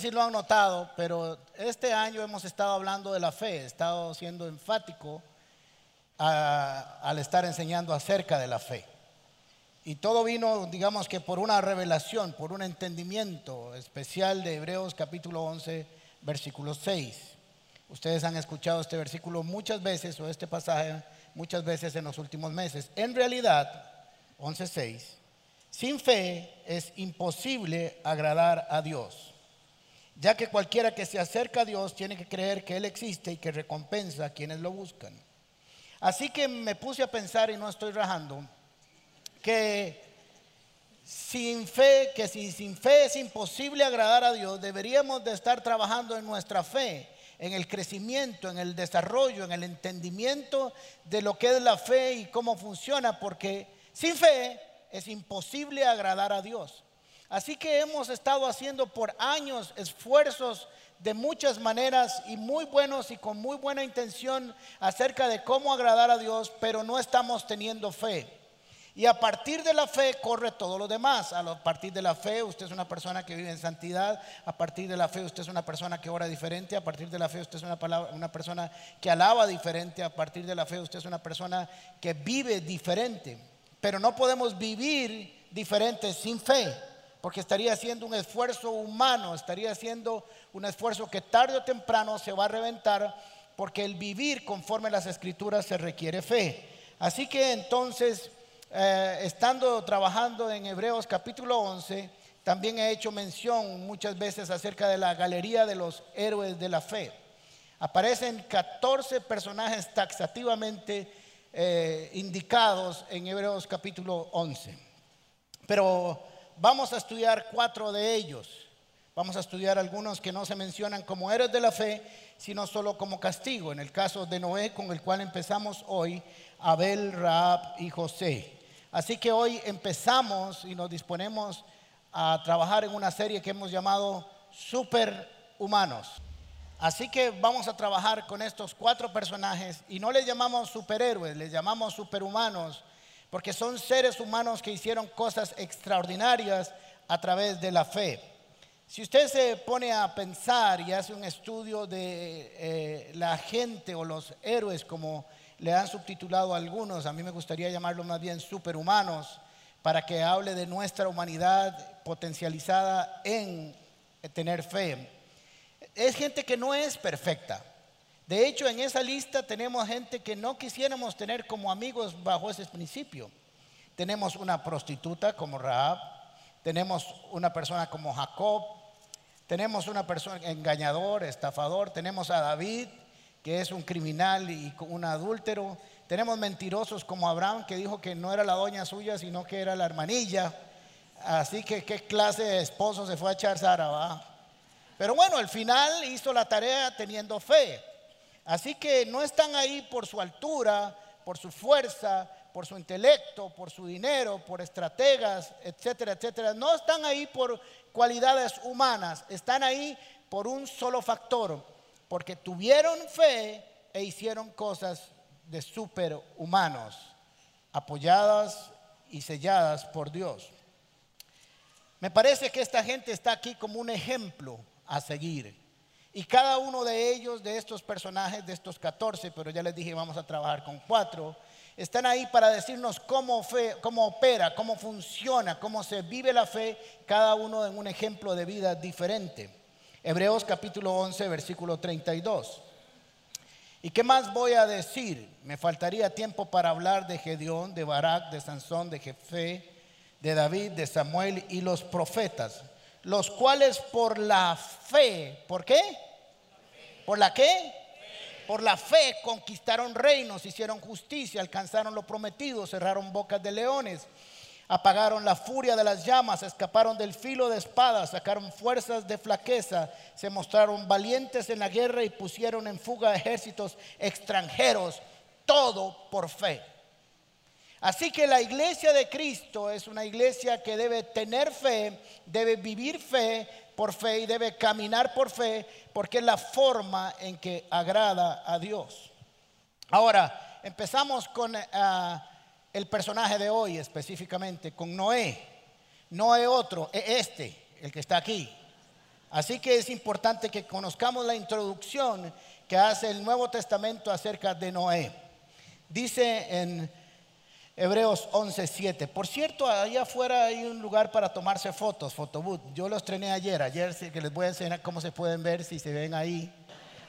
si lo han notado, pero este año hemos estado hablando de la fe, he estado siendo enfático al estar enseñando acerca de la fe. Y todo vino, digamos que por una revelación, por un entendimiento especial de Hebreos capítulo 11, versículo 6. Ustedes han escuchado este versículo muchas veces o este pasaje muchas veces en los últimos meses. En realidad, 11.6, sin fe es imposible agradar a Dios, ya que cualquiera que se acerca a Dios tiene que creer que Él existe y que recompensa a quienes lo buscan. Así que me puse a pensar y no estoy rajando que sin fe, que si sin fe es imposible agradar a Dios, deberíamos de estar trabajando en nuestra fe, en el crecimiento, en el desarrollo, en el entendimiento de lo que es la fe y cómo funciona, porque sin fe es imposible agradar a Dios. Así que hemos estado haciendo por años esfuerzos de muchas maneras y muy buenos y con muy buena intención acerca de cómo agradar a Dios, pero no estamos teniendo fe. Y a partir de la fe corre todo lo demás. A partir de la fe usted es una persona que vive en santidad. A partir de la fe usted es una persona que ora diferente. A partir de la fe usted es una, una persona que alaba diferente. A partir de la fe usted es una persona que vive diferente. Pero no podemos vivir diferente sin fe. Porque estaría haciendo un esfuerzo humano. Estaría haciendo un esfuerzo que tarde o temprano se va a reventar. Porque el vivir conforme las escrituras se requiere fe. Así que entonces eh, estando trabajando en Hebreos capítulo 11, también he hecho mención muchas veces acerca de la galería de los héroes de la fe. Aparecen 14 personajes taxativamente eh, indicados en Hebreos capítulo 11. Pero vamos a estudiar cuatro de ellos. Vamos a estudiar algunos que no se mencionan como héroes de la fe, sino solo como castigo. En el caso de Noé, con el cual empezamos hoy, Abel, Raab y José. Así que hoy empezamos y nos disponemos a trabajar en una serie que hemos llamado Superhumanos. Así que vamos a trabajar con estos cuatro personajes y no les llamamos superhéroes, les llamamos superhumanos, porque son seres humanos que hicieron cosas extraordinarias a través de la fe. Si usted se pone a pensar y hace un estudio de eh, la gente o los héroes como le han subtitulado algunos, a mí me gustaría llamarlo más bien superhumanos, para que hable de nuestra humanidad potencializada en tener fe. Es gente que no es perfecta. De hecho, en esa lista tenemos gente que no quisiéramos tener como amigos bajo ese principio. Tenemos una prostituta como Raab, tenemos una persona como Jacob, tenemos una persona engañador, estafador, tenemos a David, que es un criminal y un adúltero. Tenemos mentirosos como Abraham, que dijo que no era la doña suya, sino que era la hermanilla. Así que qué clase de esposo se fue a echar Sara. Pero bueno, al final hizo la tarea teniendo fe. Así que no están ahí por su altura, por su fuerza, por su intelecto, por su dinero, por estrategas, etcétera, etcétera. No están ahí por cualidades humanas, están ahí por un solo factor, porque tuvieron fe e hicieron cosas de superhumanos, apoyadas y selladas por Dios. Me parece que esta gente está aquí como un ejemplo a seguir. Y cada uno de ellos, de estos personajes, de estos 14, pero ya les dije, vamos a trabajar con cuatro, están ahí para decirnos cómo, fe, cómo opera, cómo funciona, cómo se vive la fe, cada uno en un ejemplo de vida diferente. Hebreos capítulo 11, versículo 32. ¿Y qué más voy a decir? Me faltaría tiempo para hablar de Gedeón, de Barak, de Sansón, de Jefe, de David, de Samuel y los profetas, los cuales por la fe, ¿por qué? ¿Por la qué? Por la fe conquistaron reinos, hicieron justicia, alcanzaron lo prometido, cerraron bocas de leones apagaron la furia de las llamas, escaparon del filo de espada, sacaron fuerzas de flaqueza, se mostraron valientes en la guerra y pusieron en fuga ejércitos extranjeros, todo por fe. Así que la iglesia de Cristo es una iglesia que debe tener fe, debe vivir fe por fe y debe caminar por fe porque es la forma en que agrada a Dios. Ahora, empezamos con... Ah, el personaje de hoy específicamente con Noé. Noé otro, e este, el que está aquí. Así que es importante que conozcamos la introducción que hace el Nuevo Testamento acerca de Noé. Dice en Hebreos 11:7. Por cierto, allá afuera hay un lugar para tomarse fotos, fotobooth. Yo los estrené ayer, ayer que les voy a enseñar cómo se pueden ver si se ven ahí.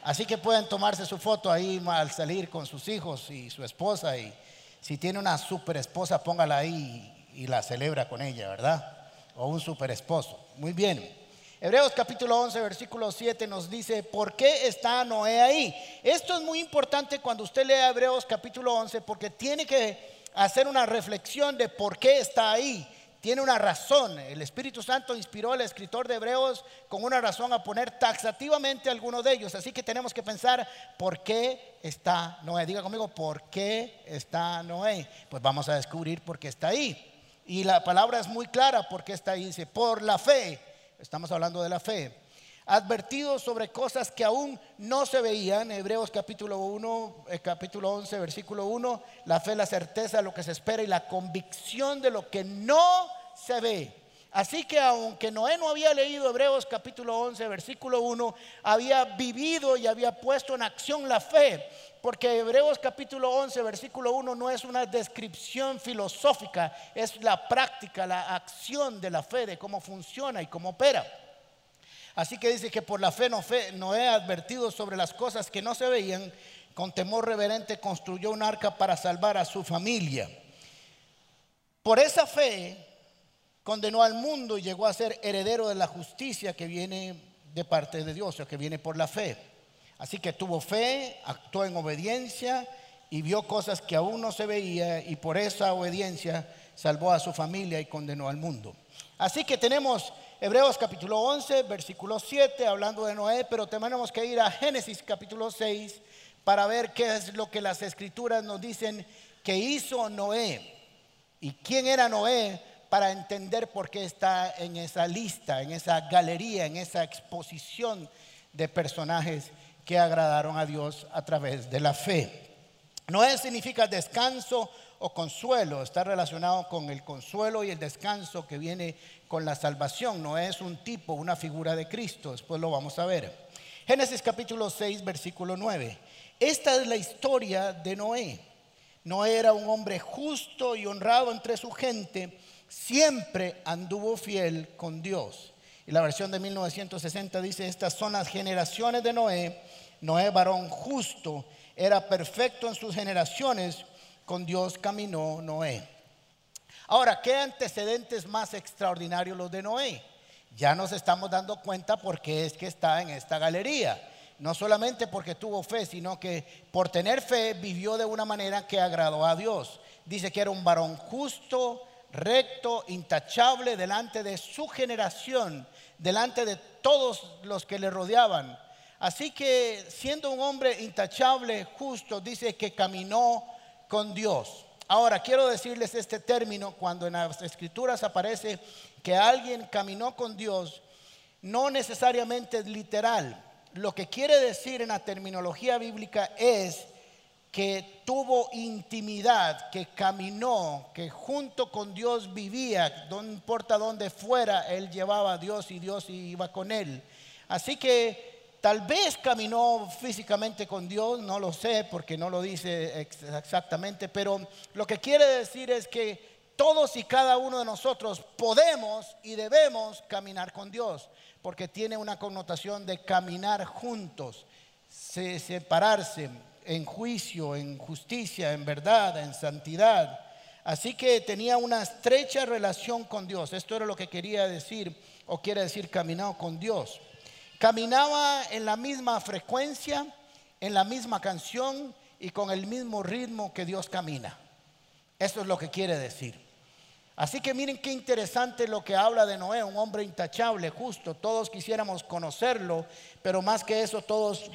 Así que pueden tomarse su foto ahí al salir con sus hijos y su esposa. Y si tiene una super esposa, póngala ahí y la celebra con ella, ¿verdad? O un super esposo. Muy bien. Hebreos capítulo 11, versículo 7 nos dice, ¿por qué está Noé ahí? Esto es muy importante cuando usted lea Hebreos capítulo 11 porque tiene que hacer una reflexión de por qué está ahí. Tiene una razón. El Espíritu Santo inspiró al escritor de Hebreos con una razón a poner taxativamente algunos de ellos. Así que tenemos que pensar por qué está Noé. Diga conmigo, ¿por qué está Noé? Pues vamos a descubrir por qué está ahí. Y la palabra es muy clara por qué está ahí. Dice, por la fe. Estamos hablando de la fe advertido sobre cosas que aún no se veían. Hebreos capítulo 1, eh, capítulo 11, versículo 1, la fe, la certeza lo que se espera y la convicción de lo que no se ve. Así que aunque Noé no había leído Hebreos capítulo 11, versículo 1, había vivido y había puesto en acción la fe. Porque Hebreos capítulo 11, versículo 1 no es una descripción filosófica, es la práctica, la acción de la fe, de cómo funciona y cómo opera. Así que dice que por la fe no he advertido sobre las cosas que no se veían, con temor reverente construyó un arca para salvar a su familia. Por esa fe condenó al mundo y llegó a ser heredero de la justicia que viene de parte de Dios, o que viene por la fe. Así que tuvo fe, actuó en obediencia y vio cosas que aún no se veía y por esa obediencia salvó a su familia y condenó al mundo. Así que tenemos Hebreos capítulo 11, versículo 7, hablando de Noé, pero tenemos que ir a Génesis capítulo 6 para ver qué es lo que las escrituras nos dicen que hizo Noé y quién era Noé para entender por qué está en esa lista, en esa galería, en esa exposición de personajes que agradaron a Dios a través de la fe. Noé significa descanso o consuelo, está relacionado con el consuelo y el descanso que viene con la salvación, no es un tipo, una figura de Cristo, después lo vamos a ver. Génesis capítulo 6, versículo 9. Esta es la historia de Noé. Noé era un hombre justo y honrado entre su gente, siempre anduvo fiel con Dios. Y la versión de 1960 dice, estas son las generaciones de Noé. Noé, varón justo, era perfecto en sus generaciones, con Dios caminó Noé. Ahora, ¿qué antecedentes más extraordinarios los de Noé? Ya nos estamos dando cuenta por qué es que está en esta galería. No solamente porque tuvo fe, sino que por tener fe vivió de una manera que agradó a Dios. Dice que era un varón justo, recto, intachable delante de su generación, delante de todos los que le rodeaban. Así que siendo un hombre intachable, justo, dice que caminó con Dios. Ahora, quiero decirles este término, cuando en las escrituras aparece que alguien caminó con Dios, no necesariamente es literal. Lo que quiere decir en la terminología bíblica es que tuvo intimidad, que caminó, que junto con Dios vivía, no importa dónde fuera, él llevaba a Dios y Dios iba con él. Así que Tal vez caminó físicamente con Dios, no lo sé porque no lo dice exactamente, pero lo que quiere decir es que todos y cada uno de nosotros podemos y debemos caminar con Dios, porque tiene una connotación de caminar juntos, separarse en juicio, en justicia, en verdad, en santidad. Así que tenía una estrecha relación con Dios. Esto era lo que quería decir, o quiere decir caminado con Dios. Caminaba en la misma frecuencia, en la misma canción y con el mismo ritmo que Dios camina. Eso es lo que quiere decir. Así que miren qué interesante lo que habla de Noé, un hombre intachable, justo. Todos quisiéramos conocerlo, pero más que eso, todos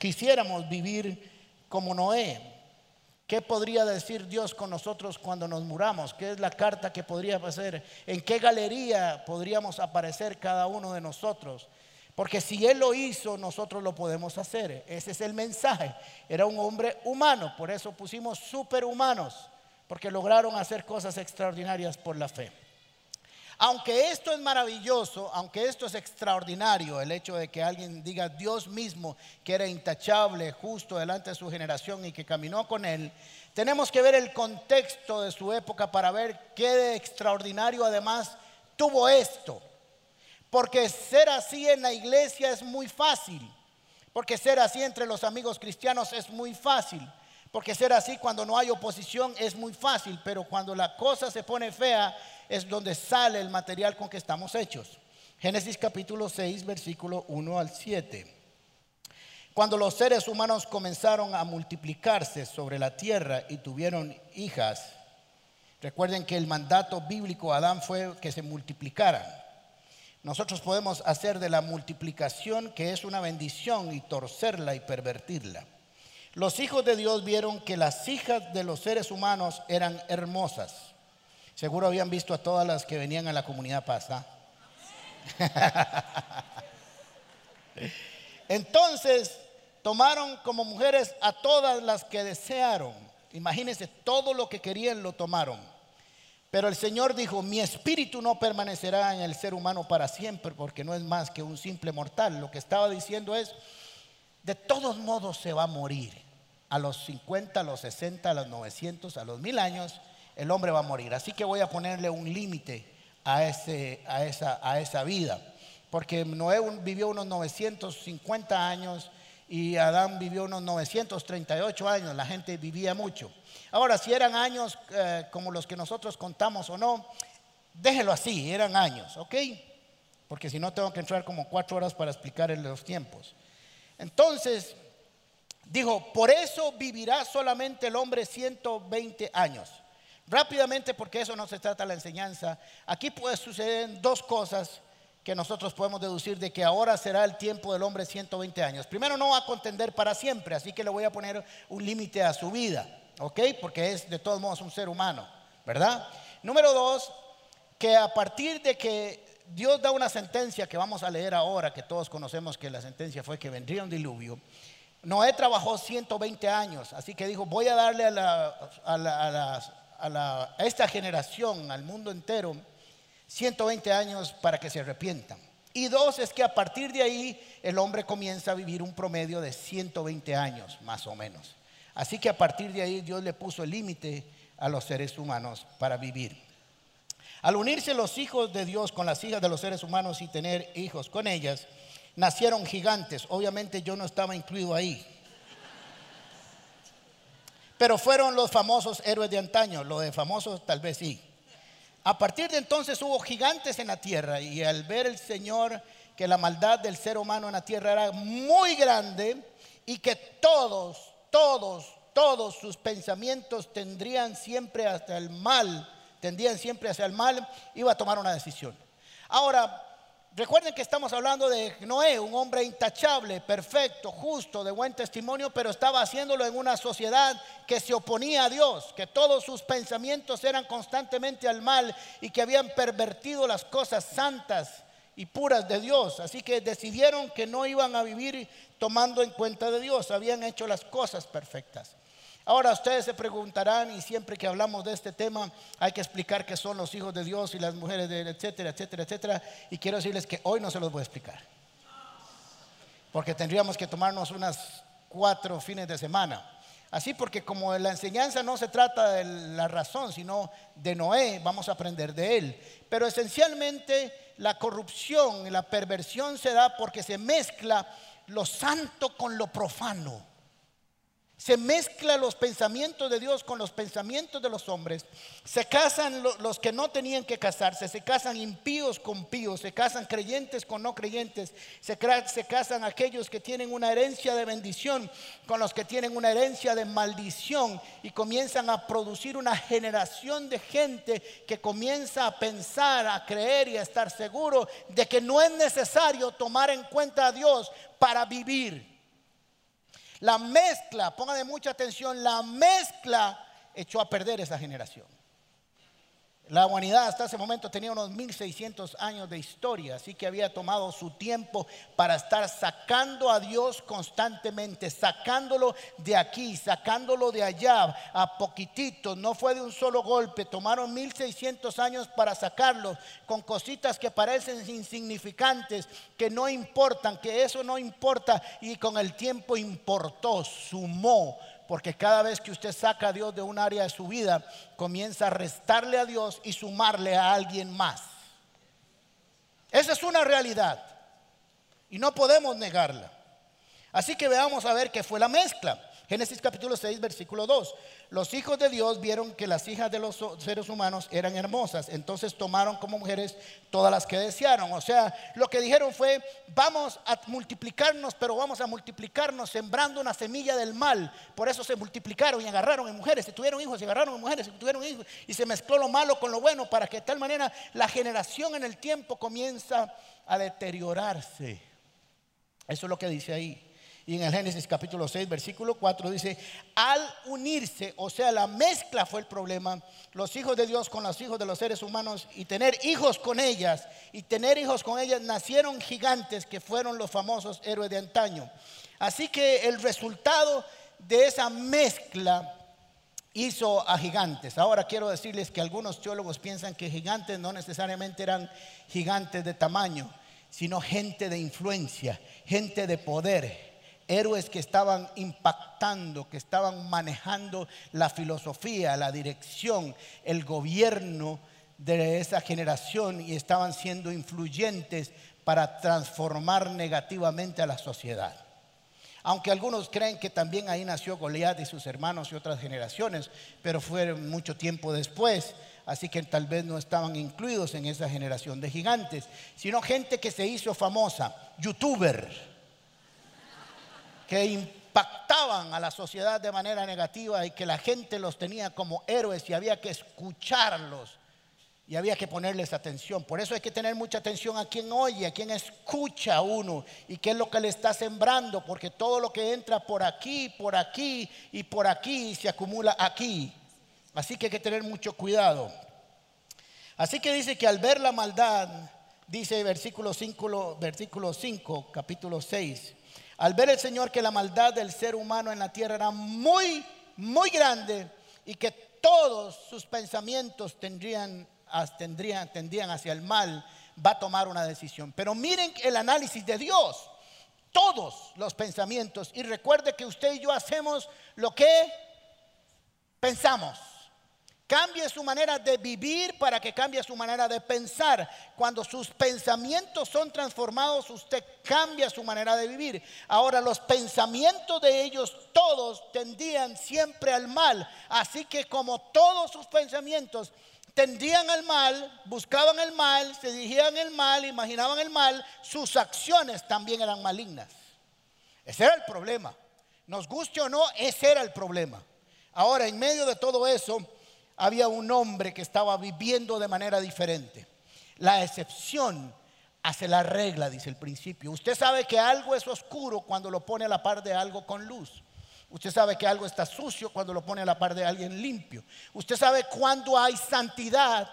quisiéramos vivir como Noé. ¿Qué podría decir Dios con nosotros cuando nos muramos? ¿Qué es la carta que podría hacer? ¿En qué galería podríamos aparecer cada uno de nosotros? Porque si Él lo hizo, nosotros lo podemos hacer. Ese es el mensaje. Era un hombre humano, por eso pusimos superhumanos, porque lograron hacer cosas extraordinarias por la fe. Aunque esto es maravilloso, aunque esto es extraordinario, el hecho de que alguien diga Dios mismo que era intachable, justo delante de su generación y que caminó con él, tenemos que ver el contexto de su época para ver qué de extraordinario además tuvo esto. Porque ser así en la iglesia es muy fácil. Porque ser así entre los amigos cristianos es muy fácil. Porque ser así cuando no hay oposición es muy fácil. Pero cuando la cosa se pone fea es donde sale el material con que estamos hechos. Génesis capítulo 6, versículo 1 al 7. Cuando los seres humanos comenzaron a multiplicarse sobre la tierra y tuvieron hijas, recuerden que el mandato bíblico a Adán fue que se multiplicaran. Nosotros podemos hacer de la multiplicación, que es una bendición, y torcerla y pervertirla. Los hijos de Dios vieron que las hijas de los seres humanos eran hermosas. Seguro habían visto a todas las que venían a la comunidad pasa. Entonces tomaron como mujeres a todas las que desearon. Imagínense, todo lo que querían lo tomaron. Pero el Señor dijo, mi espíritu no permanecerá en el ser humano para siempre porque no es más que un simple mortal. Lo que estaba diciendo es, de todos modos se va a morir. A los 50, a los 60, a los 900, a los 1000 años, el hombre va a morir. Así que voy a ponerle un límite a, a, esa, a esa vida. Porque Noé vivió unos 950 años y Adán vivió unos 938 años. La gente vivía mucho. Ahora, si eran años eh, como los que nosotros contamos o no, déjelo así, eran años, ¿ok? Porque si no tengo que entrar como cuatro horas para explicar los tiempos. Entonces, dijo, por eso vivirá solamente el hombre 120 años. Rápidamente, porque eso no se trata la enseñanza, aquí puede suceder dos cosas que nosotros podemos deducir de que ahora será el tiempo del hombre 120 años. Primero, no va a contender para siempre, así que le voy a poner un límite a su vida. ¿Ok? Porque es de todos modos un ser humano, ¿verdad? Número dos, que a partir de que Dios da una sentencia que vamos a leer ahora, que todos conocemos que la sentencia fue que vendría un diluvio, Noé trabajó 120 años, así que dijo, voy a darle a, a esta generación, al mundo entero, 120 años para que se arrepientan. Y dos es que a partir de ahí el hombre comienza a vivir un promedio de 120 años, más o menos. Así que a partir de ahí Dios le puso el límite a los seres humanos para vivir. Al unirse los hijos de Dios con las hijas de los seres humanos y tener hijos con ellas, nacieron gigantes. Obviamente yo no estaba incluido ahí. Pero fueron los famosos héroes de antaño. Lo de famosos tal vez sí. A partir de entonces hubo gigantes en la tierra y al ver el Señor que la maldad del ser humano en la tierra era muy grande y que todos, todos, todos sus pensamientos tendrían siempre hacia el mal, tendrían siempre hacia el mal, iba a tomar una decisión. Ahora, recuerden que estamos hablando de Noé, un hombre intachable, perfecto, justo, de buen testimonio, pero estaba haciéndolo en una sociedad que se oponía a Dios, que todos sus pensamientos eran constantemente al mal y que habían pervertido las cosas santas y puras de Dios. Así que decidieron que no iban a vivir tomando en cuenta de Dios, habían hecho las cosas perfectas. Ahora ustedes se preguntarán y siempre que hablamos de este tema hay que explicar qué son los hijos de Dios y las mujeres de etcétera, etcétera, etcétera. Y quiero decirles que hoy no se los voy a explicar. Porque tendríamos que tomarnos unas cuatro fines de semana. Así porque como la enseñanza no se trata de la razón, sino de Noé, vamos a aprender de él. Pero esencialmente la corrupción y la perversión se da porque se mezcla lo santo con lo profano. Se mezclan los pensamientos de Dios con los pensamientos de los hombres. Se casan los que no tenían que casarse. Se casan impíos con píos. Se casan creyentes con no creyentes. Se casan aquellos que tienen una herencia de bendición con los que tienen una herencia de maldición. Y comienzan a producir una generación de gente que comienza a pensar, a creer y a estar seguro de que no es necesario tomar en cuenta a Dios para vivir. La mezcla, póngale mucha atención, la mezcla echó a perder esa generación. La humanidad hasta ese momento tenía unos 1600 años de historia, así que había tomado su tiempo para estar sacando a Dios constantemente, sacándolo de aquí, sacándolo de allá, a poquitito, no fue de un solo golpe, tomaron 1600 años para sacarlo con cositas que parecen insignificantes, que no importan, que eso no importa y con el tiempo importó, sumó porque cada vez que usted saca a Dios de un área de su vida, comienza a restarle a Dios y sumarle a alguien más. Esa es una realidad y no podemos negarla. Así que veamos a ver qué fue la mezcla. Génesis capítulo 6, versículo 2. Los hijos de Dios vieron que las hijas de los seres humanos eran hermosas, entonces tomaron como mujeres todas las que desearon. O sea, lo que dijeron fue, vamos a multiplicarnos, pero vamos a multiplicarnos sembrando una semilla del mal. Por eso se multiplicaron y agarraron en mujeres, y tuvieron hijos, y agarraron en mujeres, y tuvieron hijos, y se mezcló lo malo con lo bueno, para que de tal manera la generación en el tiempo comienza a deteriorarse. Eso es lo que dice ahí. Y en el Génesis capítulo 6, versículo 4 dice, al unirse, o sea, la mezcla fue el problema, los hijos de Dios con los hijos de los seres humanos y tener hijos con ellas, y tener hijos con ellas, nacieron gigantes que fueron los famosos héroes de antaño. Así que el resultado de esa mezcla hizo a gigantes. Ahora quiero decirles que algunos teólogos piensan que gigantes no necesariamente eran gigantes de tamaño, sino gente de influencia, gente de poder héroes que estaban impactando, que estaban manejando la filosofía, la dirección, el gobierno de esa generación y estaban siendo influyentes para transformar negativamente a la sociedad. Aunque algunos creen que también ahí nació Goliat y sus hermanos y otras generaciones, pero fue mucho tiempo después, así que tal vez no estaban incluidos en esa generación de gigantes, sino gente que se hizo famosa, youtuber, que impactaban a la sociedad de manera negativa y que la gente los tenía como héroes y había que escucharlos y había que ponerles atención. Por eso hay que tener mucha atención a quien oye, a quien escucha a uno y qué es lo que le está sembrando, porque todo lo que entra por aquí, por aquí y por aquí se acumula aquí. Así que hay que tener mucho cuidado. Así que dice que al ver la maldad, dice versículo 5, versículo 5 capítulo 6, al ver el Señor que la maldad del ser humano en la tierra era muy, muy grande y que todos sus pensamientos tendrían, tendrían, tendrían hacia el mal, va a tomar una decisión. Pero miren el análisis de Dios. Todos los pensamientos. Y recuerde que usted y yo hacemos lo que pensamos. Cambie su manera de vivir para que cambie su manera de pensar. Cuando sus pensamientos son transformados, usted cambia su manera de vivir. Ahora, los pensamientos de ellos todos tendían siempre al mal. Así que como todos sus pensamientos tendían al mal, buscaban el mal, se dirigían el mal, imaginaban el mal, sus acciones también eran malignas. Ese era el problema. Nos guste o no, ese era el problema. Ahora, en medio de todo eso, había un hombre que estaba viviendo de manera diferente. La excepción hace la regla, dice el principio. Usted sabe que algo es oscuro cuando lo pone a la par de algo con luz. Usted sabe que algo está sucio cuando lo pone a la par de alguien limpio. Usted sabe cuando hay santidad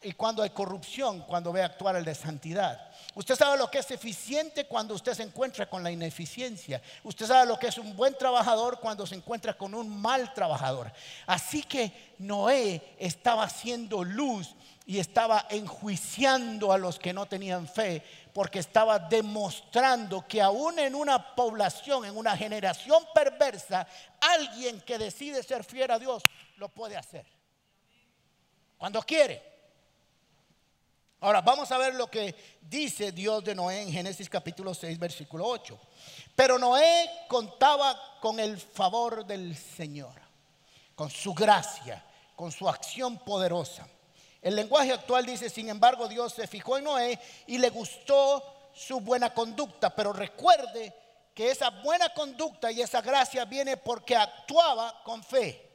y cuando hay corrupción, cuando ve actuar el de santidad. Usted sabe lo que es eficiente cuando usted se encuentra con la ineficiencia. Usted sabe lo que es un buen trabajador cuando se encuentra con un mal trabajador. Así que Noé estaba haciendo luz y estaba enjuiciando a los que no tenían fe porque estaba demostrando que aún en una población, en una generación perversa, alguien que decide ser fiel a Dios lo puede hacer. Cuando quiere. Ahora vamos a ver lo que dice Dios de Noé en Génesis capítulo 6, versículo 8. Pero Noé contaba con el favor del Señor, con su gracia, con su acción poderosa. El lenguaje actual dice, sin embargo, Dios se fijó en Noé y le gustó su buena conducta, pero recuerde que esa buena conducta y esa gracia viene porque actuaba con fe.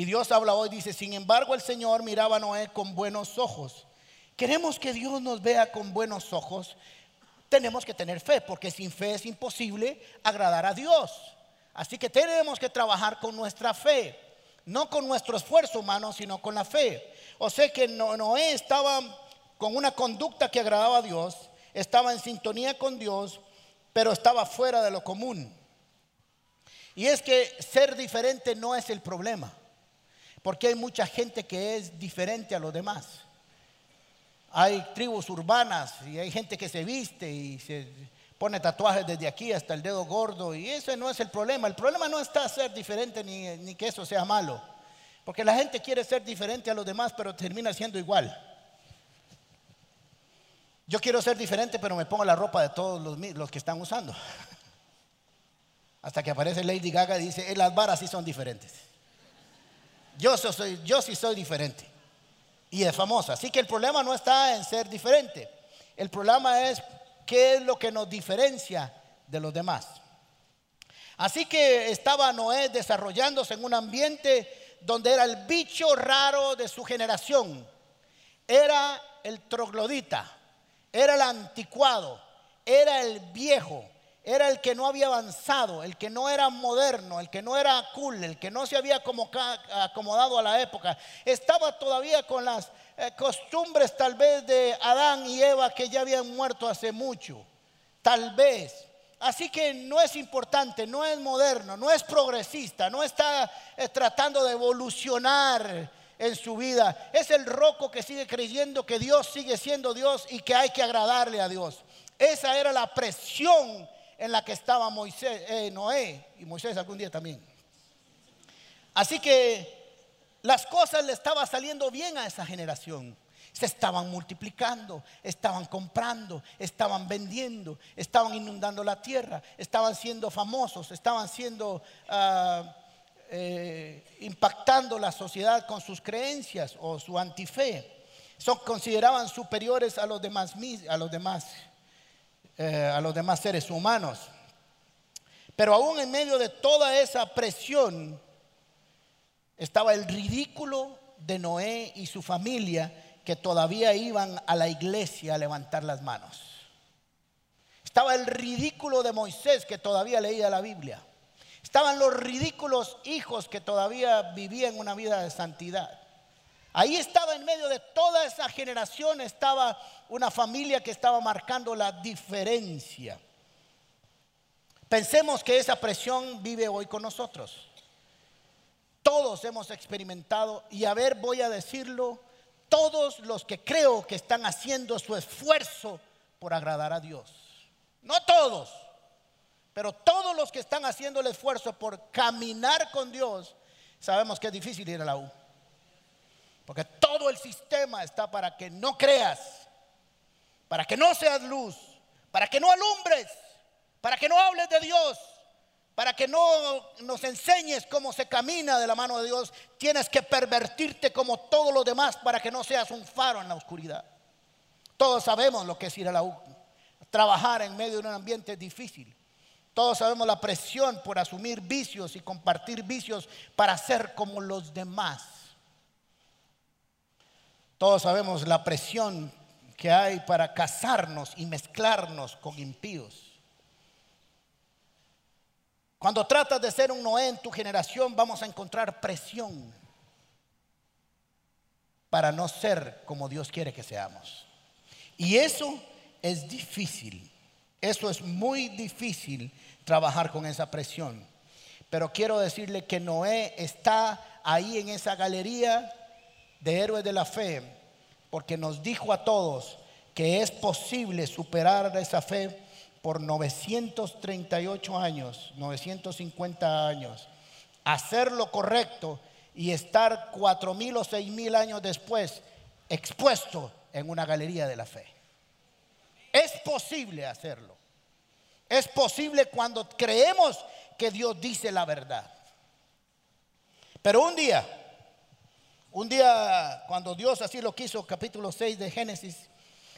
Y Dios habla hoy, dice, sin embargo el Señor miraba a Noé con buenos ojos. Queremos que Dios nos vea con buenos ojos. Tenemos que tener fe, porque sin fe es imposible agradar a Dios. Así que tenemos que trabajar con nuestra fe. no con nuestro esfuerzo humano, sino con la fe. O sea que Noé estaba con una conducta que agradaba a Dios, estaba en sintonía con Dios, pero estaba fuera de lo común. Y es que ser diferente no es el problema, porque hay mucha gente que es diferente a los demás. Hay tribus urbanas y hay gente que se viste y se pone tatuajes desde aquí hasta el dedo gordo y ese no es el problema. El problema no está ser diferente ni, que eso sea malo, porque la gente quiere ser diferente a los demás, pero termina siendo igual. Yo quiero ser diferente, pero me pongo la ropa de todos los, los que están usando. Hasta que aparece Lady Gaga y dice, eh, las varas sí son diferentes. Yo, sí soy diferente. Y es famosa. Así que el problema no está en ser diferente. El problema es qué es lo que nos diferencia de los demás. Así que estaba Noé desarrollándose en un ambiente donde era el bicho raro de su generación. Era el troglodita, era el anticuado, era el viejo era el que no había avanzado, el que no era moderno, el que no era cool, el que no se había acomodado a la época. Estaba todavía con las eh, costumbres tal vez de Adán y Eva que ya habían muerto hace mucho. Tal vez. Así que no es importante, no es moderno, no es progresista, no está eh, tratando de evolucionar en su vida. Es el roco que sigue creyendo que Dios sigue siendo Dios y que hay que agradarle a Dios. Esa era la presión en la que estaba Moisés, eh, Noé y Moisés algún día también. Así que las cosas le estaban saliendo bien a esa generación. Se estaban multiplicando, estaban comprando, estaban vendiendo, estaban inundando la tierra, estaban siendo famosos, estaban siendo ah, eh, impactando la sociedad con sus creencias o su antife. Son consideraban superiores a los demás, a los demás eh, a los demás seres humanos. Pero aún en medio de toda esa presión estaba el ridículo de Noé y su familia que todavía iban a la iglesia a levantar las manos. Estaba el ridículo de Moisés que todavía leía la Biblia. Estaban los ridículos hijos que todavía vivían una vida de santidad. Ahí estaba en medio de toda esa generación, estaba una familia que estaba marcando la diferencia. Pensemos que esa presión vive hoy con nosotros. Todos hemos experimentado, y a ver, voy a decirlo, todos los que creo que están haciendo su esfuerzo por agradar a Dios. No todos, pero todos los que están haciendo el esfuerzo por caminar con Dios, sabemos que es difícil ir a la U. Porque todo el sistema está para que no creas, para que no seas luz, para que no alumbres, para que no hables de Dios, para que no nos enseñes cómo se camina de la mano de Dios. Tienes que pervertirte como todos los demás para que no seas un faro en la oscuridad. Todos sabemos lo que es ir a la U, trabajar en medio de un ambiente difícil. Todos sabemos la presión por asumir vicios y compartir vicios para ser como los demás. Todos sabemos la presión que hay para casarnos y mezclarnos con impíos. Cuando tratas de ser un Noé en tu generación, vamos a encontrar presión para no ser como Dios quiere que seamos. Y eso es difícil. Eso es muy difícil trabajar con esa presión. Pero quiero decirle que Noé está ahí en esa galería de héroes de la fe, porque nos dijo a todos que es posible superar esa fe por 938 años, 950 años, hacer lo correcto y estar cuatro mil o seis mil años después expuesto en una galería de la fe. Es posible hacerlo. Es posible cuando creemos que Dios dice la verdad. Pero un día, un día, cuando Dios así lo quiso, capítulo 6 de Génesis,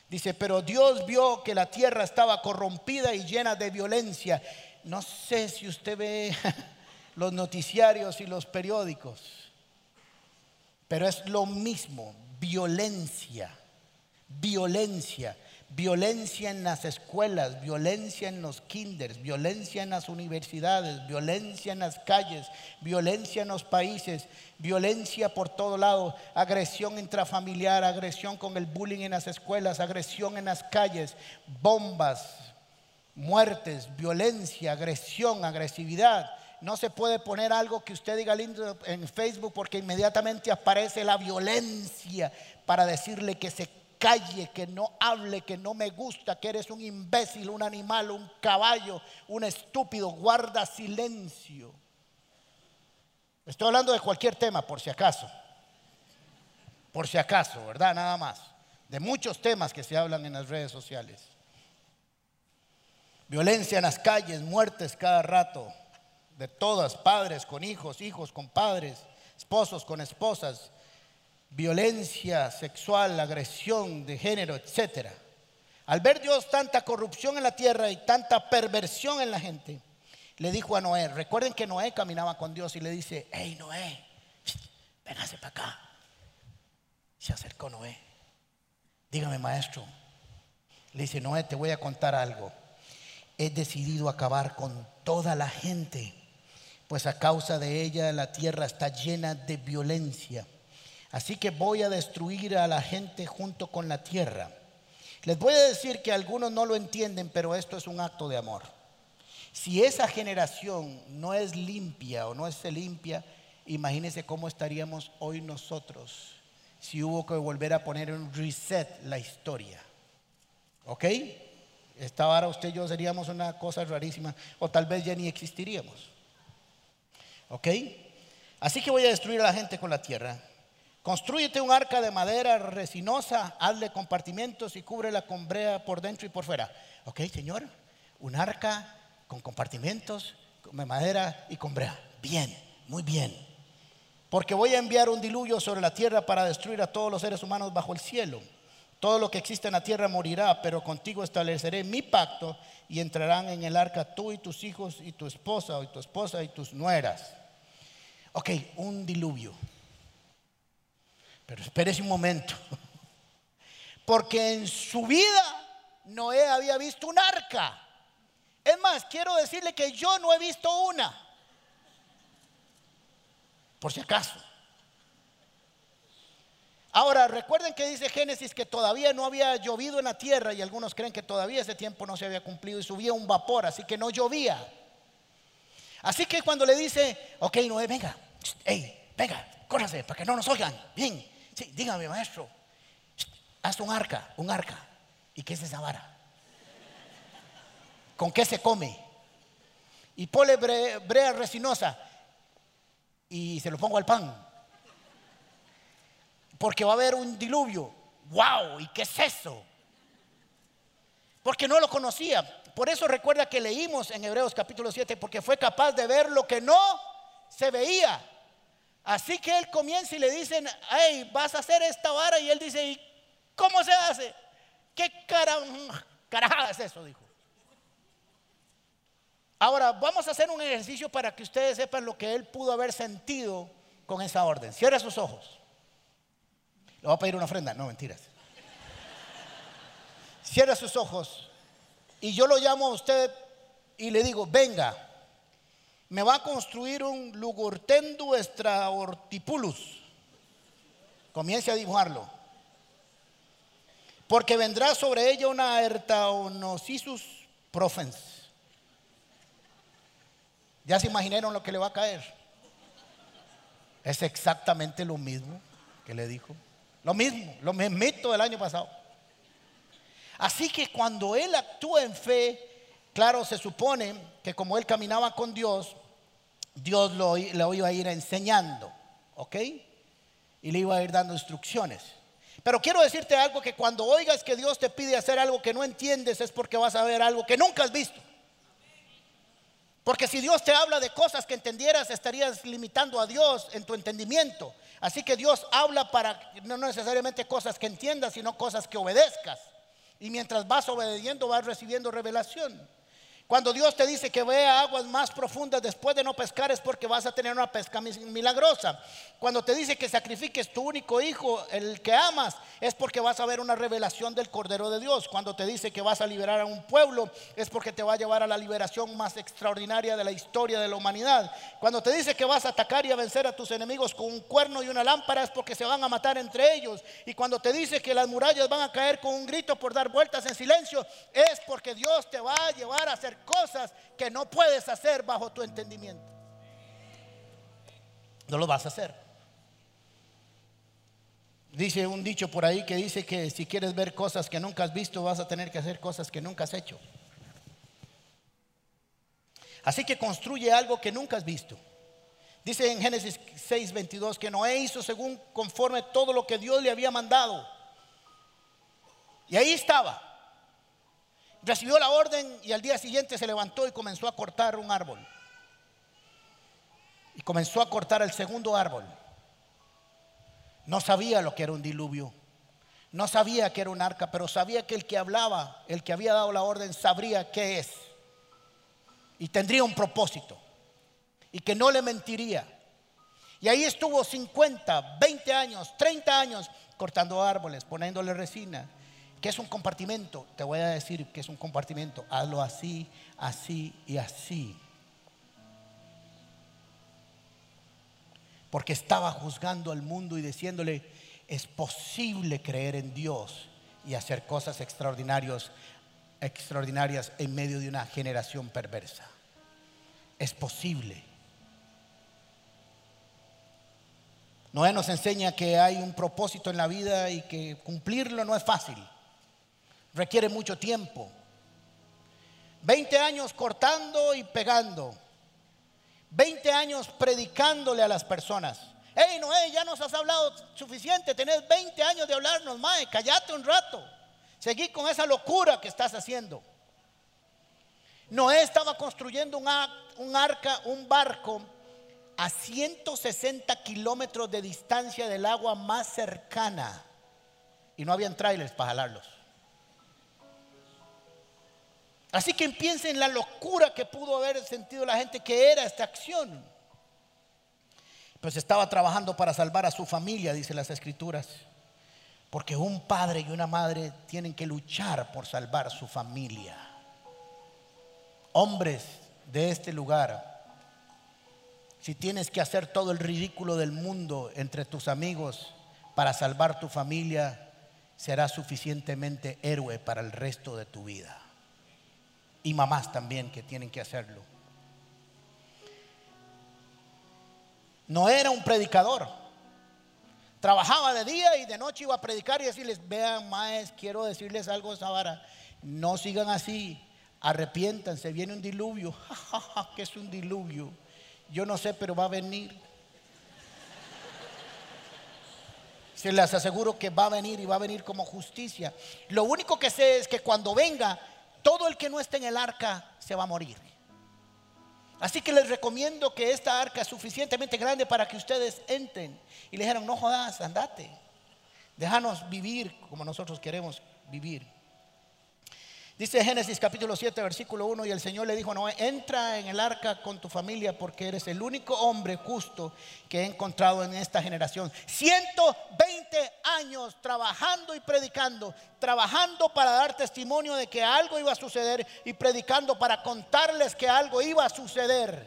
dice, pero Dios vio que la tierra estaba corrompida y llena de violencia. No sé si usted ve los noticiarios y los periódicos, pero es lo mismo, violencia, violencia, violencia en las escuelas, violencia en los kinders, violencia en las universidades, violencia en las calles, violencia en los países, violencia por todo lado, agresión intrafamiliar, agresión con el bullying en las escuelas, agresión en las calles, bombas, muertes, violencia, agresión, agresividad. No se puede poner algo que usted diga lindo en Facebook porque inmediatamente aparece la violencia para decirle que se calle, que no hable, que no me gusta, que eres un imbécil, un animal, un caballo, un estúpido, guarda silencio. Estoy hablando de cualquier tema, por si acaso. Por si acaso, ¿verdad? Nada más. De muchos temas que se hablan en las redes sociales. Violencia en las calles, muertes cada rato. De todas, padres con hijos, hijos con padres, esposos con esposas, violencia sexual, agresión de género, etc. Al ver Dios tanta corrupción en la tierra y tanta perversión en la gente, le dijo a Noé, recuerden que Noé caminaba con Dios y le dice, hey Noé, véngase para acá. Se acercó Noé. Dígame maestro. Le dice, Noé, te voy a contar algo. He decidido acabar con toda la gente, pues a causa de ella la tierra está llena de violencia Así que voy a destruir a la gente junto con la tierra. Les voy a decir que algunos no lo entienden, pero esto es un acto de amor. Si esa generación no es limpia o no es limpia, imagínense cómo estaríamos hoy nosotros si hubo que volver a poner un reset la historia. ¿Ok? Esta hora usted y yo seríamos una cosa rarísima o tal vez ya ni existiríamos. ¿Ok? Así que voy a destruir a la gente con la tierra. Construyete un arca de madera resinosa, hazle compartimentos y cúbrela con brea por dentro y por fuera. Ok, Señor, un arca con compartimentos de madera y con brea. Bien, muy bien. Porque voy a enviar un diluvio sobre la tierra para destruir a todos los seres humanos bajo el cielo. Todo lo que existe en la tierra morirá, pero contigo estableceré mi pacto y entrarán en el arca tú y tus hijos y tu esposa y tu esposa y tus nueras. Ok, un diluvio. Pero espérese un momento. Porque en su vida Noé había visto un arca. Es más, quiero decirle que yo no he visto una. Por si acaso. Ahora, recuerden que dice Génesis que todavía no había llovido en la tierra y algunos creen que todavía ese tiempo no se había cumplido y subía un vapor, así que no llovía. Así que cuando le dice, ok, Noé, venga, hey, venga, córrase para que no nos oigan, bien, Sí, dígame, maestro. Haz un arca, un arca. ¿Y qué es esa vara? ¿Con qué se come? Y pole brea resinosa y se lo pongo al pan. Porque va a haber un diluvio. ¡Wow! ¿Y qué es eso? Porque no lo conocía. Por eso recuerda que leímos en Hebreos capítulo 7, porque fue capaz de ver lo que no se veía. Así que él comienza y le dicen, hey, vas a hacer esta vara. Y él dice, ¿y cómo se hace? ¿Qué carajada es eso? Dijo. Ahora, vamos a hacer un ejercicio para que ustedes sepan lo que él pudo haber sentido con esa orden. Cierra sus ojos. Le voy a pedir una ofrenda. No, mentiras. Cierra sus ojos. Y yo lo llamo a usted y le digo, venga me va a construir un lugurtendu extraortipulus. Comience a dibujarlo. Porque vendrá sobre ella una ertaonosisus profens. ¿Ya se imaginaron lo que le va a caer? Es exactamente lo mismo que le dijo. Lo mismo, lo mismo del año pasado. Así que cuando él actúa en fe, claro, se supone que como él caminaba con Dios, Dios lo, iba a ir enseñando, ¿ok? Y le iba a ir dando instrucciones. Pero quiero decirte algo que cuando oigas que Dios te pide hacer algo que no entiendes es porque vas a ver algo que nunca has visto. Porque si Dios te habla de cosas que entendieras, estarías limitando a Dios en tu entendimiento. Así que Dios habla para no necesariamente cosas que entiendas, sino cosas que obedezcas. Y mientras vas obedeciendo, vas recibiendo revelación. Cuando Dios te dice que vea aguas más profundas después de no pescar es porque vas a tener una pesca milagrosa. Cuando te dice que sacrifiques tu único hijo, el que amas, es porque vas a ver una revelación del Cordero de Dios. Cuando te dice que vas a liberar a un pueblo, es porque te va a llevar a la liberación más extraordinaria de la historia de la humanidad. Cuando te dice que vas a atacar y a vencer a tus enemigos con un cuerno y una lámpara, es porque se van a matar entre ellos. Y cuando te dice que las murallas van a caer con un grito por dar vueltas en silencio, es porque Dios te va a llevar a hacer cosas que no puedes hacer bajo tu entendimiento. No lo vas a hacer. Dice un dicho por ahí que dice que si quieres ver cosas que nunca has visto, vas a tener que hacer cosas que nunca has hecho. Así que construye algo que nunca has visto. Dice en Génesis 6:22 que Noé hizo según conforme todo lo que Dios le había mandado. Y ahí estaba. Recibió la orden y al día siguiente se levantó y comenzó a cortar un árbol. Y comenzó a cortar el segundo árbol. No sabía lo que era un diluvio. No sabía que era un arca, pero sabía que el que hablaba, el que había dado la orden, sabría qué es. Y tendría un propósito. Y que no le mentiría. Y ahí estuvo 50, 20 años, 30 años cortando árboles, poniéndole resina, ¿Qué es un compartimento? Te voy a decir que es un compartimento. Hazlo así, así y así. Porque estaba juzgando al mundo y diciéndole, es posible creer en Dios y hacer cosas extraordinarias, extraordinarias en medio de una generación perversa. Es posible. Noé nos enseña que hay un propósito en la vida y que cumplirlo no es fácil requiere mucho tiempo. 20 años cortando y pegando. 20 años predicándole a las personas. Hey, Noé, ya nos has hablado suficiente. Tenés 20 años de hablarnos, Mae. Callate un rato. Seguí con esa locura que estás haciendo. Noé estaba construyendo un, arca, un barco a 160 kilómetros de distancia del agua más cercana. Y no habían trailers para jalarlos. Así que piensen en la locura que pudo haber sentido la gente que era esta acción. Pues estaba trabajando para salvar a su familia, dice las escrituras. Porque un padre y una madre tienen que luchar por salvar su familia. Hombres de este lugar, si tienes que hacer todo el ridículo del mundo entre tus amigos para salvar tu familia, serás suficientemente héroe para el resto de tu vida y mamás también que tienen que hacerlo. No era un predicador. Trabajaba de día y de noche iba a predicar y decirles, vean, maes, quiero decirles algo, Sabara, no sigan así, arrepiéntanse, viene un diluvio. ¿Qué es un diluvio? Yo no sé, pero va a venir. Se les aseguro que va a venir y va a venir como justicia. Lo único que sé es que cuando venga, todo el que no esté en el arca se va a morir. Así que les recomiendo que esta arca es suficientemente grande para que ustedes entren. Y le dijeron, no jodas, andate. Déjanos vivir como nosotros queremos vivir. Dice Génesis capítulo 7, versículo 1, y el Señor le dijo, no, entra en el arca con tu familia porque eres el único hombre justo que he encontrado en esta generación. 120 años trabajando y predicando, trabajando para dar testimonio de que algo iba a suceder y predicando para contarles que algo iba a suceder.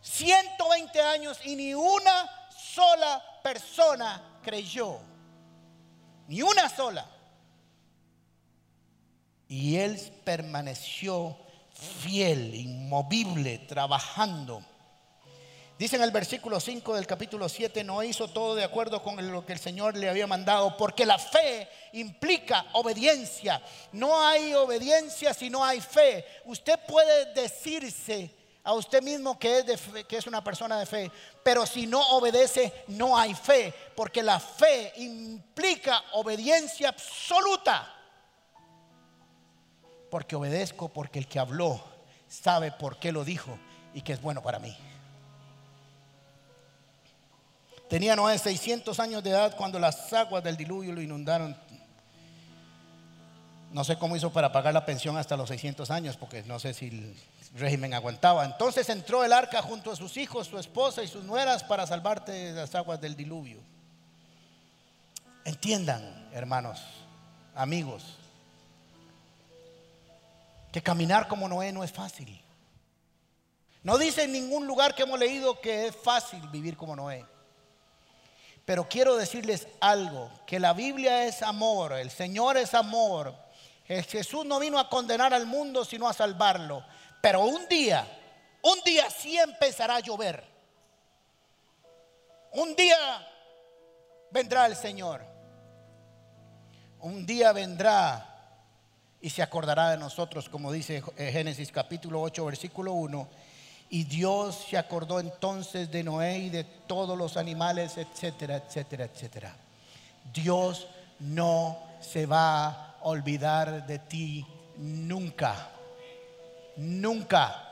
120 años y ni una sola persona creyó. Ni una sola. Y él permaneció fiel, inmovible, trabajando. Dice en el versículo 5 del capítulo 7, no hizo todo de acuerdo con lo que el Señor le había mandado, porque la fe implica obediencia. No hay obediencia si no hay fe. Usted puede decirse a usted mismo que es, que es una persona de fe, pero si no obedece, no hay fe, porque la fe implica obediencia absoluta porque obedezco, porque el que habló sabe por qué lo dijo y que es bueno para mí. Tenía Noé 600 años de edad cuando las aguas del diluvio lo inundaron. No sé cómo hizo para pagar la pensión hasta los 600 años, porque no sé si el régimen aguantaba. Entonces entró el arca junto a sus hijos, su esposa y sus nueras para salvarte de las aguas del diluvio. Entiendan, hermanos, amigos, que caminar como Noé no es fácil. No dice en ningún lugar que hemos leído que es fácil vivir como Noé. Pero quiero decirles algo, que la Biblia es amor, el Señor es amor. Jesús no vino a condenar al mundo, sino a salvarlo. Pero un día, un día sí empezará a llover. Un día vendrá el Señor. Un día vendrá y se acordará de nosotros, como dice Génesis capítulo 8, versículo 1 y Dios se acordó entonces de Noé y de todos los animales, etcétera, etcétera, etcétera. Dios no se va a olvidar de ti nunca. Nunca.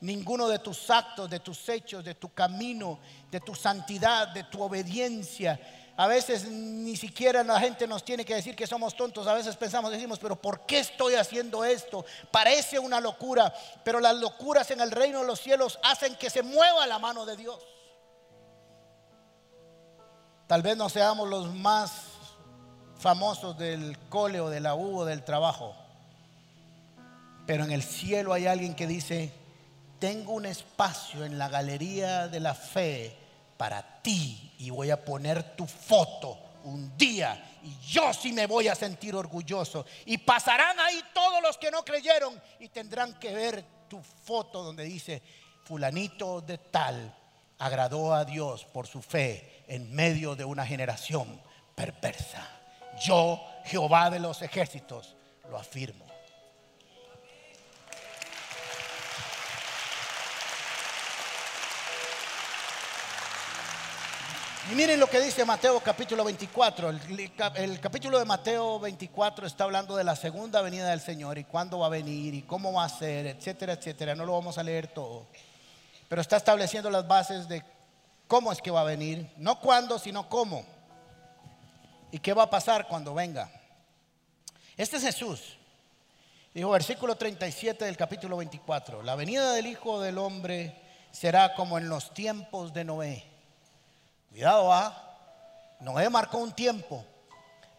Ninguno de tus actos, de tus hechos, de tu camino, de tu santidad, de tu obediencia, a veces ni siquiera la gente nos tiene que decir que somos tontos. A veces pensamos, decimos, pero ¿por qué estoy haciendo esto? Parece una locura, pero las locuras en el reino de los cielos hacen que se mueva la mano de Dios. Tal vez no seamos los más famosos del cole o de la U o del trabajo, pero en el cielo hay alguien que dice, tengo un espacio en la galería de la fe para ti y voy a poner tu foto un día y yo sí me voy a sentir orgulloso. Y pasarán ahí todos los que no creyeron y tendrán que ver tu foto donde dice, fulanito de tal agradó a Dios por su fe en medio de una generación perversa. Yo, Jehová de los ejércitos, lo afirmo. Y miren lo que dice Mateo capítulo 24. El, capítulo de Mateo 24 está hablando de la segunda venida del Señor y cuándo va a venir y cómo va a ser, etcétera, etcétera. No lo vamos a leer todo. Pero está estableciendo las bases de cómo es que va a venir. No cuándo, sino cómo. Y qué va a pasar cuando venga. Este es Jesús. Dijo versículo 37 del capítulo 24. La venida del Hijo del Hombre será como en los tiempos de Noé Cuidado, ¿ah? Noé marcó un tiempo.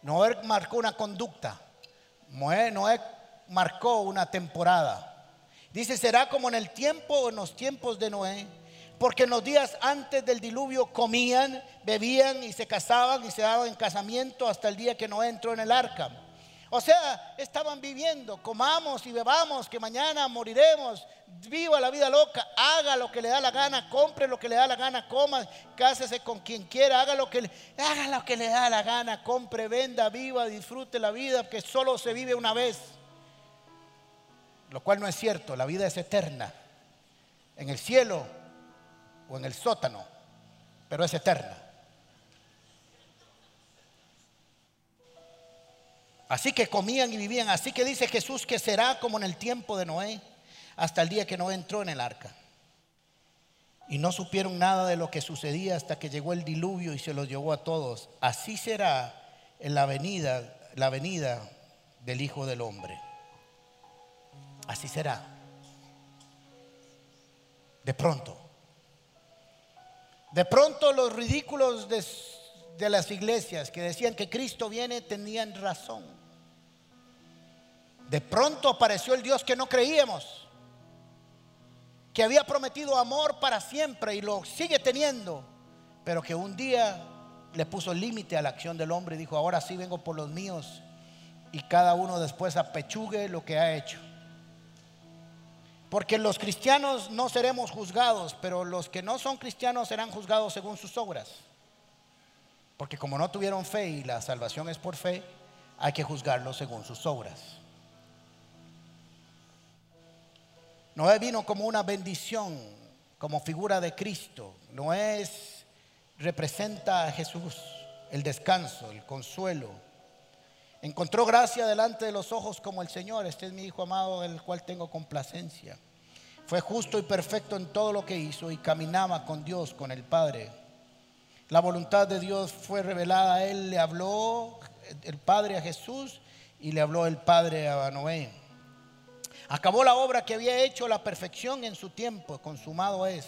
Noé marcó una conducta. Noé, Noé marcó una temporada. Dice, será como en el tiempo o en los tiempos de Noé. Porque en los días antes del diluvio comían, bebían y se casaban y se daban en casamiento hasta el día que Noé entró en el arca. O sea, estaban viviendo, comamos y bebamos, que mañana moriremos, viva la vida loca, haga lo que le da la gana, compre lo que le da la gana, coma, cásese con quien quiera, haga lo que le, haga lo que le da la gana, compre, venda, viva, disfrute la vida, que solo se vive una vez. Lo cual no es cierto, la vida es eterna, en el cielo o en el sótano, pero es eterna. Así que comían y vivían. Así que dice Jesús que será como en el tiempo de Noé, hasta el día que Noé entró en el arca. Y no supieron nada de lo que sucedía hasta que llegó el diluvio y se los llevó a todos. Así será en la venida, la venida del Hijo del Hombre. Así será. De pronto. De pronto los ridículos de, de las iglesias que decían que Cristo viene tenían razón. De pronto apareció el Dios que no creíamos, que había prometido amor para siempre y lo sigue teniendo, pero que un día le puso límite a la acción del hombre y dijo, ahora sí vengo por los míos y cada uno después apechugue lo que ha hecho. Porque los cristianos no seremos juzgados, pero los que no son cristianos serán juzgados según sus obras. Porque como no tuvieron fe y la salvación es por fe, hay que juzgarlos según sus obras. Noé vino como una bendición, como figura de Cristo. Noé representa a Jesús, el descanso, el consuelo. Encontró gracia delante de los ojos como el Señor. Este es mi Hijo amado, del cual tengo complacencia. Fue justo y perfecto en todo lo que hizo y caminaba con Dios, con el Padre. La voluntad de Dios fue revelada a él, le habló el Padre a Jesús y le habló el Padre a Noé. Acabó la obra que había hecho la perfección en su tiempo, consumado es.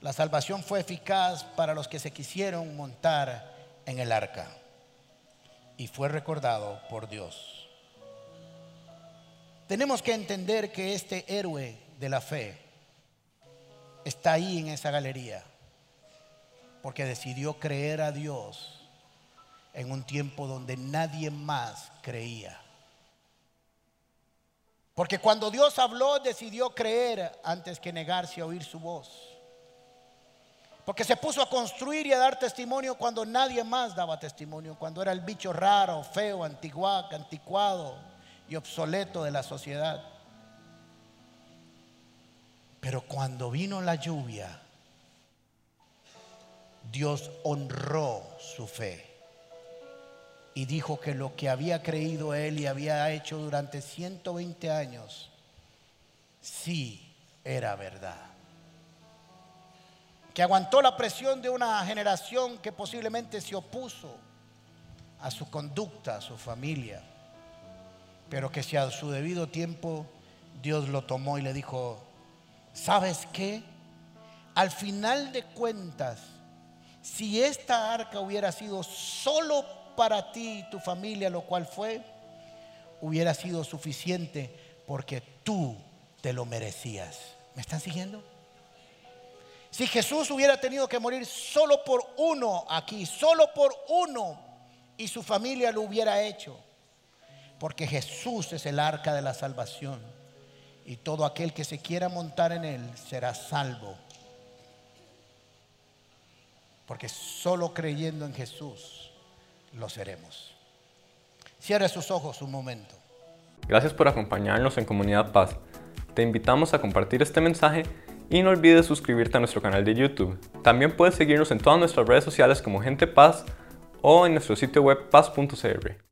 La salvación fue eficaz para los que se quisieron montar en el arca y fue recordado por Dios. Tenemos que entender que este héroe de la fe está ahí en esa galería porque decidió creer a Dios en un tiempo donde nadie más creía. Porque cuando Dios habló, decidió creer antes que negarse a oír su voz. Porque se puso a construir y a dar testimonio cuando nadie más daba testimonio, cuando era el bicho raro, feo, anticuado y obsoleto de la sociedad. Pero cuando vino la lluvia, Dios honró su fe y dijo que lo que había creído él y había hecho durante 120 años, sí era verdad. Que aguantó la presión de una generación que posiblemente se opuso a su conducta, a su familia, pero que si a su debido tiempo Dios lo tomó y le dijo, ¿sabes qué? Al final de cuentas, si esta arca hubiera sido solo para ti y tu familia, lo cual fue, hubiera sido suficiente porque tú te lo merecías. ¿Me están siguiendo? Si Jesús hubiera tenido que morir solo por uno aquí, solo por uno, y su familia lo hubiera hecho, porque Jesús es el arca de la salvación, y todo aquel que se quiera montar en él será salvo, porque solo creyendo en Jesús lo seremos. Cierre sus ojos un momento. Gracias por acompañarnos en Comunidad Paz. Te invitamos a compartir este mensaje y no olvides suscribirte a nuestro canal de YouTube. También puedes seguirnos en todas nuestras redes sociales como Gente Paz o en nuestro sitio web paz.cr.